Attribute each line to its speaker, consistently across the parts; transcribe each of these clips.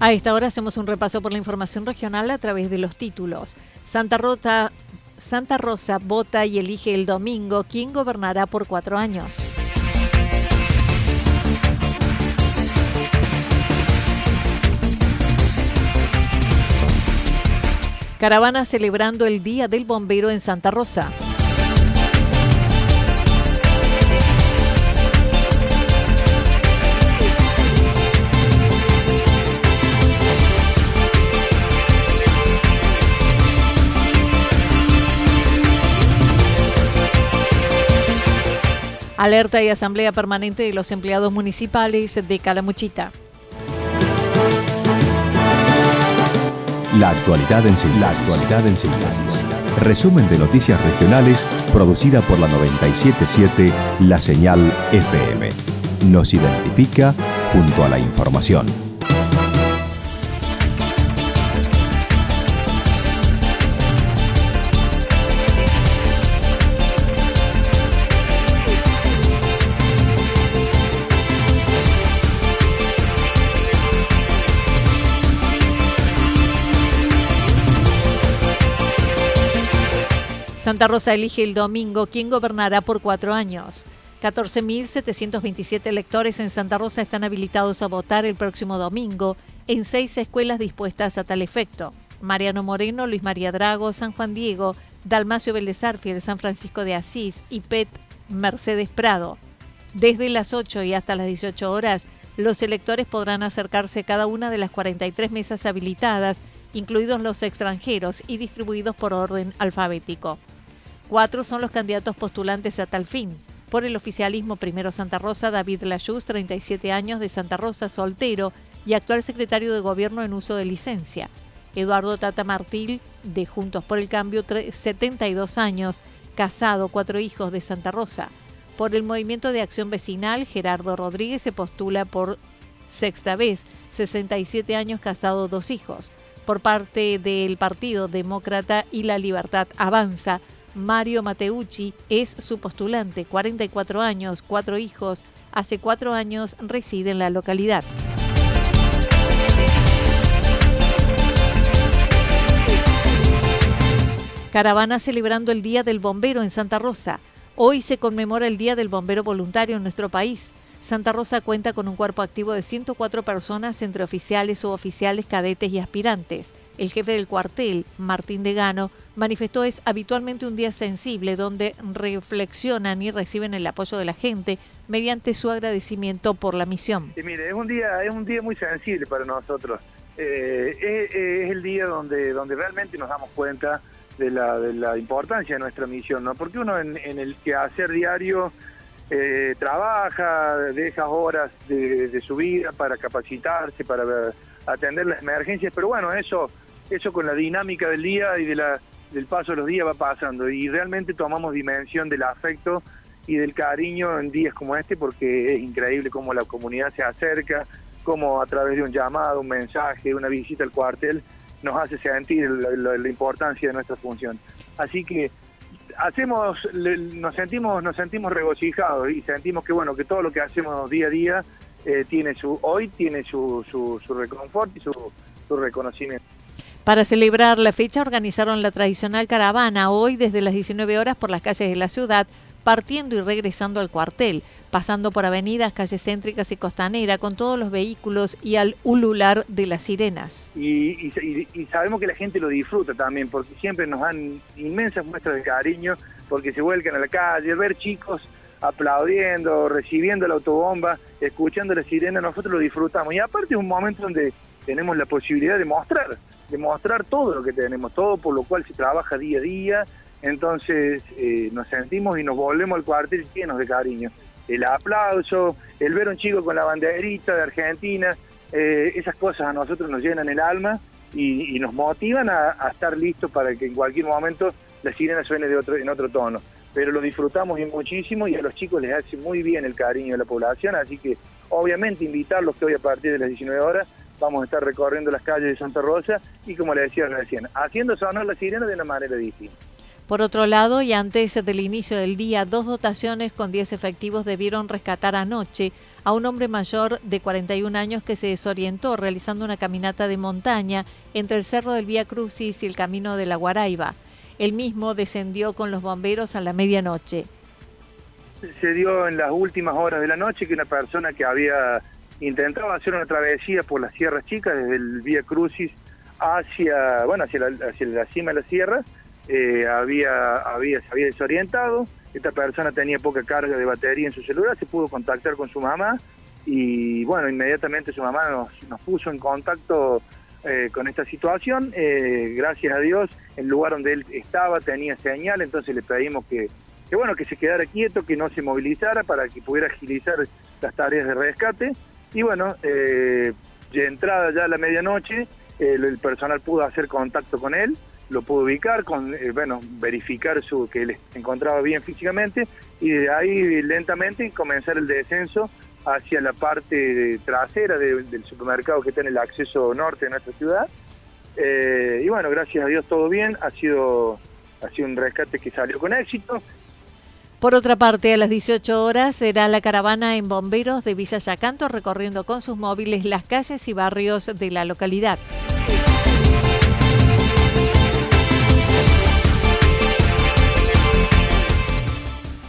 Speaker 1: A esta hora hacemos un repaso por la información regional a través de los títulos. Santa Rosa, Santa Rosa vota y elige el domingo quién gobernará por cuatro años. Caravana celebrando el Día del Bombero en Santa Rosa. Alerta y asamblea permanente de los empleados municipales de Calamuchita.
Speaker 2: La actualidad en síntesis. La actualidad en síntesis. Resumen de noticias regionales producida por la 977 La Señal FM. Nos identifica junto a la información.
Speaker 1: Santa Rosa elige el domingo quién gobernará por cuatro años. 14.727 electores en Santa Rosa están habilitados a votar el próximo domingo en seis escuelas dispuestas a tal efecto. Mariano Moreno, Luis María Drago, San Juan Diego, Dalmacio Vélez de San Francisco de Asís y PET Mercedes Prado. Desde las 8 y hasta las 18 horas, los electores podrán acercarse a cada una de las 43 mesas habilitadas, incluidos los extranjeros y distribuidos por orden alfabético. Cuatro son los candidatos postulantes a tal fin. Por el oficialismo Primero Santa Rosa, David Layuz, 37 años, de Santa Rosa, soltero y actual secretario de Gobierno en uso de licencia. Eduardo Tata Martil, de Juntos por el Cambio, 72 años, casado, cuatro hijos, de Santa Rosa. Por el Movimiento de Acción Vecinal, Gerardo Rodríguez se postula por sexta vez, 67 años, casado, dos hijos. Por parte del Partido Demócrata y la Libertad Avanza, Mario Mateucci es su postulante, 44 años, cuatro hijos, hace cuatro años reside en la localidad. Caravana celebrando el Día del Bombero en Santa Rosa. Hoy se conmemora el Día del Bombero Voluntario en nuestro país. Santa Rosa cuenta con un cuerpo activo de 104 personas entre oficiales, suboficiales, cadetes y aspirantes. El jefe del cuartel, Martín Degano, manifestó es habitualmente un día sensible donde reflexionan y reciben el apoyo de la gente mediante su agradecimiento por la misión.
Speaker 3: Mire, es un día, es un día muy sensible para nosotros. Eh, es, el día donde, donde realmente nos damos cuenta de la, importancia de nuestra misión, ¿no? Porque uno en, el que hacer diario eh, trabaja, deja horas de su vida para capacitarse, para atender las emergencias, pero bueno, eso eso con la dinámica del día y de la, del paso de los días va pasando y realmente tomamos dimensión del afecto y del cariño en días como este porque es increíble cómo la comunidad se acerca, cómo a través de un llamado, un mensaje, una visita al cuartel nos hace sentir la, importancia de nuestra función. Así que hacemos, nos sentimos, nos sentimos regocijados y sentimos que bueno, que todo lo que hacemos día a día eh, tiene su, hoy tiene su, su, su reconfort y su, su reconocimiento.
Speaker 1: Para celebrar la fecha organizaron la tradicional caravana hoy desde las 19 horas por las calles de la ciudad, partiendo y regresando al cuartel pasando por avenidas, calles céntricas y costanera, con todos los vehículos y al ulular de las sirenas.
Speaker 3: Y, sabemos que la gente lo disfruta también, porque siempre nos dan inmensas muestras de cariño, porque se vuelcan a la calle, ver chicos aplaudiendo, recibiendo la autobomba, escuchando la sirena, nosotros lo disfrutamos. Y aparte es un momento donde tenemos la posibilidad de mostrar, de mostrar todo lo que tenemos, todo por lo cual se trabaja día a día, entonces eh, nos sentimos y nos volvemos al cuartel llenos de cariño el aplauso, el ver a un chico con la banderita de Argentina, eh, esas cosas a nosotros nos llenan el alma y, nos motivan a, estar listos para que en cualquier momento la sirena suene de otro, en otro tono. Pero lo disfrutamos muchísimo y a los chicos les hace muy bien el cariño de la población, así que obviamente invitarlos que hoy a partir de las 19 horas vamos a estar recorriendo las calles de Santa Rosa y como le decía recién, haciendo sonar la sirena de una manera distinta.
Speaker 1: Por otro lado, y antes del inicio del día, dos dotaciones con 10 efectivos debieron rescatar anoche a un hombre mayor de 41 años que se desorientó realizando una caminata de montaña entre el Cerro del Vía Crucis y el Camino de la Guaraiba. El mismo descendió con los bomberos a la medianoche.
Speaker 3: Se dio en las últimas horas de la noche que una persona que había intentado hacer una travesía por las Sierras Chicas desde el Vía Crucis hacia, bueno, hacia hacia la cima de las sierras, eh, había, había, se había desorientado, esta persona tenía poca carga de batería en su celular, se pudo contactar con su mamá y bueno, inmediatamente su mamá nos, puso en contacto eh, con esta situación. Eh, gracias a Dios, el lugar donde él estaba tenía señal, entonces le pedimos que, que, bueno, que se quedara quieto, que no se movilizara para que pudiera agilizar las tareas de rescate. Y bueno, de entrada ya a la medianoche, el personal pudo hacer contacto con él lo pudo ubicar, con eh, bueno, verificar su que él se encontraba bien físicamente y de ahí lentamente comenzar el descenso hacia la parte trasera del supermercado que está en el acceso norte de nuestra ciudad. Eh, y bueno, gracias a Dios todo bien, ha sido, ha sido un rescate que salió con éxito.
Speaker 1: Por otra parte, a las 18 horas será la caravana en bomberos de Villa Yacanto recorriendo con sus móviles las calles y barrios de la localidad.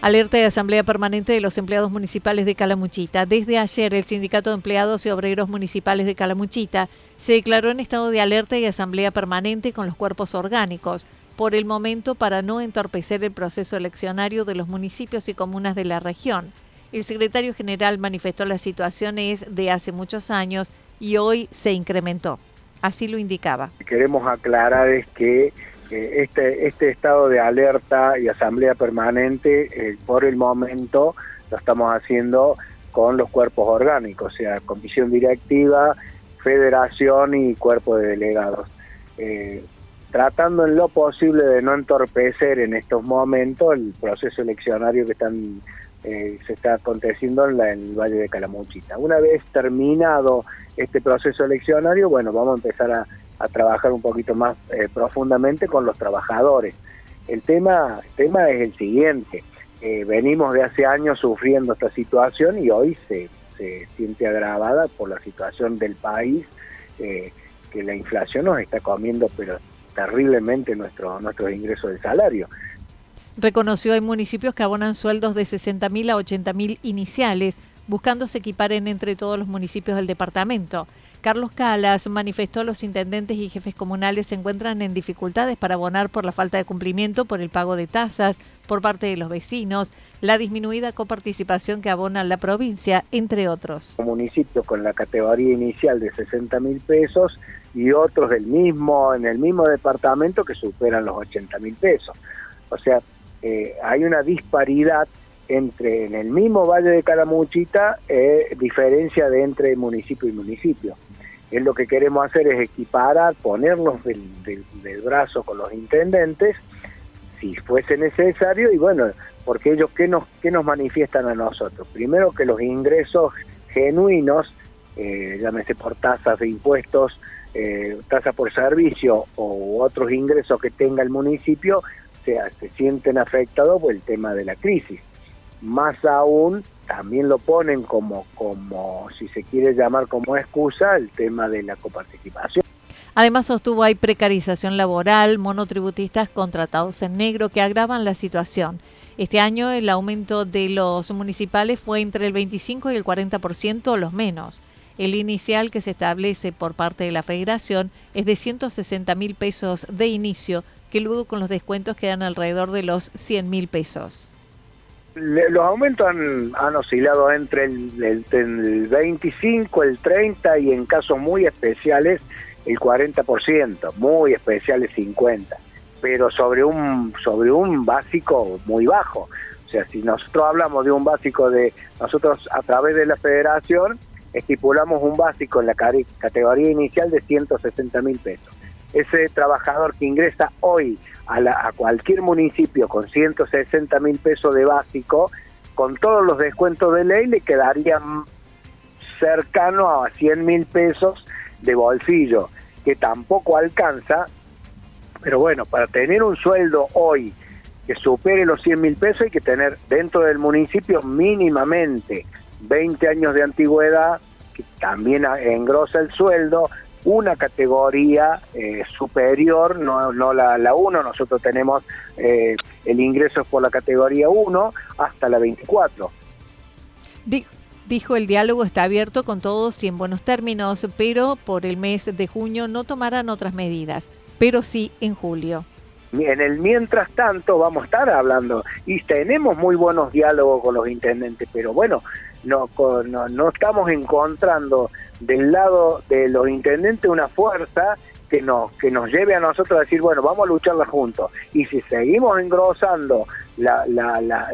Speaker 1: Alerta de Asamblea Permanente de los Empleados Municipales de Calamuchita. Desde ayer, el Sindicato de Empleados y Obreros Municipales de Calamuchita se declaró en estado de alerta y asamblea permanente con los cuerpos orgánicos, por el momento para no entorpecer el proceso eleccionario de los municipios y comunas de la región. El secretario general manifestó la situación es de hace muchos años y hoy se incrementó. Así lo indicaba.
Speaker 4: Queremos aclarar es que este, este estado de alerta y asamblea permanente, eh, por el momento, lo estamos haciendo con los cuerpos orgánicos, o sea, comisión directiva, federación y cuerpo de delegados. Eh, tratando en lo posible de no entorpecer en estos momentos el proceso eleccionario que están eh, se está aconteciendo en, en, el Valle de Calamuchita. Una vez terminado este proceso eleccionario, bueno, vamos a empezar a, trabajar un poquito más eh, profundamente con los trabajadores. El tema, tema es el siguiente, eh, venimos de hace años sufriendo esta situación y hoy se, se siente agravada por la situación del país, que la inflación nos está comiendo pero terriblemente nuestro, nuestros ingresos de salario.
Speaker 1: Reconoció hay municipios que abonan sueldos de 60 mil a 80 mil iniciales, buscándose equiparen entre todos los municipios del departamento. Carlos Calas manifestó los intendentes y jefes comunales se encuentran en dificultades para abonar por la falta de cumplimiento por el pago de tasas por parte de los vecinos, la disminuida coparticipación que abona la provincia, entre otros.
Speaker 4: Municipios con la categoría inicial de 60 mil pesos y otros del mismo, en el mismo departamento que superan los 80 mil pesos. O sea, eh, hay una disparidad entre en el mismo Valle de Calamuchita, eh, diferencia de entre municipio y municipio. Es lo que queremos hacer es equiparar, ponernos del, brazo con los intendentes, si fuese necesario y bueno, porque ellos qué nos, qué nos manifiestan a nosotros. Primero que los ingresos genuinos, eh, llámese por tasas de impuestos, eh, tasas por servicio o otros ingresos que tenga el municipio, se sienten afectados por el tema de la crisis. Más aún, también lo ponen como, como, si se quiere llamar como excusa, el tema de la coparticipación.
Speaker 1: Además sostuvo hay precarización laboral, monotributistas contratados en negro que agravan la situación. Este año el aumento de los municipales fue entre el 25 y el 40% los menos. El inicial que se establece por parte de la federación es de 160 mil pesos de inicio, que luego con los descuentos quedan alrededor de los 100 mil pesos.
Speaker 4: Los aumentos han, oscilado entre el, el, 25, el 30 y en casos muy especiales el 40%, muy especiales 50, pero sobre un sobre un básico muy bajo. O sea, si nosotros hablamos de un básico de nosotros a través de la federación estipulamos un básico en la categoría inicial de 160 mil pesos. Ese trabajador que ingresa hoy a, a cualquier municipio con 160 mil pesos de básico, con todos los descuentos de ley le quedarían cercano a 100 mil pesos de bolsillo, que tampoco alcanza, pero bueno, para tener un sueldo hoy que supere los 100 mil pesos hay que tener dentro del municipio mínimamente 20 años de antigüedad, que también engrosa el sueldo, una categoría eh, superior, no, no la, la 1, nosotros tenemos eh, el ingreso por la categoría 1 hasta la 24.
Speaker 1: Dijo el diálogo está abierto con todos y en buenos términos, pero por el mes de junio no tomarán otras medidas, pero sí en julio.
Speaker 4: En el mientras tanto vamos a estar hablando y tenemos muy buenos diálogos con los intendentes, pero bueno, no, no, no estamos encontrando del lado de los intendentes una fuerza que nos, que nos lleve a nosotros a decir, bueno, vamos a lucharla juntos. Y si seguimos engrosando la, la, la,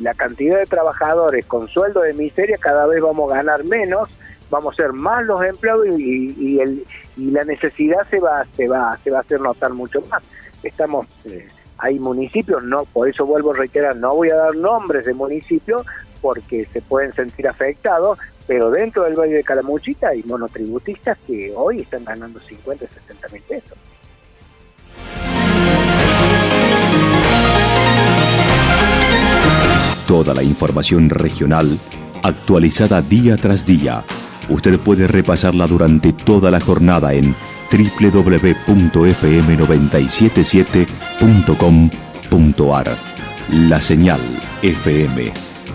Speaker 4: la, cantidad de trabajadores con sueldo de miseria, cada vez vamos a ganar menos, vamos a ser más los empleados y, y, el, y la necesidad se va, se, va, se va a hacer notar mucho más. Estamos... Eh, hay municipios, no, por eso vuelvo a reiterar, no voy a dar nombres de municipios porque se pueden sentir afectados, pero dentro del Valle de Calamuchita hay monotributistas que hoy están ganando 50, 60 mil pesos.
Speaker 2: Toda la información regional actualizada día tras día. Usted puede repasarla durante toda la jornada en www.fm977.com.ar. La señal FM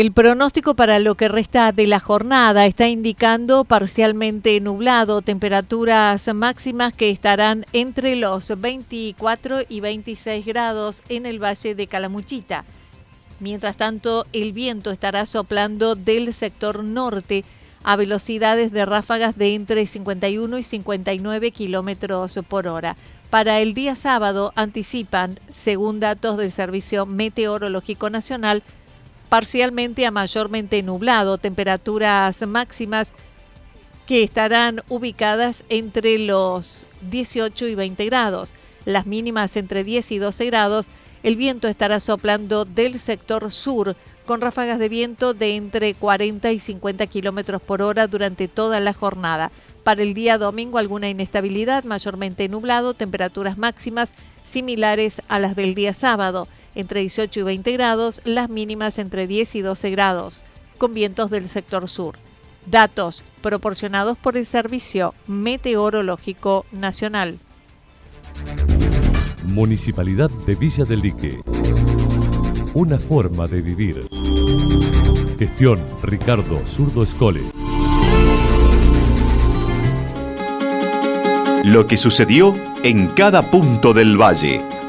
Speaker 1: El pronóstico para lo que resta de la jornada está indicando parcialmente nublado, temperaturas máximas que estarán entre los 24 y 26 grados en el valle de Calamuchita. Mientras tanto, el viento estará soplando del sector norte a velocidades de ráfagas de entre 51 y 59 kilómetros por hora. Para el día sábado anticipan, según datos del Servicio Meteorológico Nacional, parcialmente a mayormente nublado, temperaturas máximas que estarán ubicadas entre los 18 y 20 grados, las mínimas entre 10 y 12 grados, el viento estará soplando del sector sur con ráfagas de viento de entre 40 y 50 kilómetros por hora durante toda la jornada. Para el día domingo alguna inestabilidad, mayormente nublado, temperaturas máximas similares a las del día sábado entre 18 y 20 grados, las mínimas entre 10 y 12 grados, con vientos del sector sur. Datos proporcionados por el Servicio Meteorológico Nacional.
Speaker 5: Municipalidad de Villa del Lique. Una forma de vivir. Gestión Ricardo Zurdo Escole.
Speaker 2: Lo que sucedió en cada punto del valle.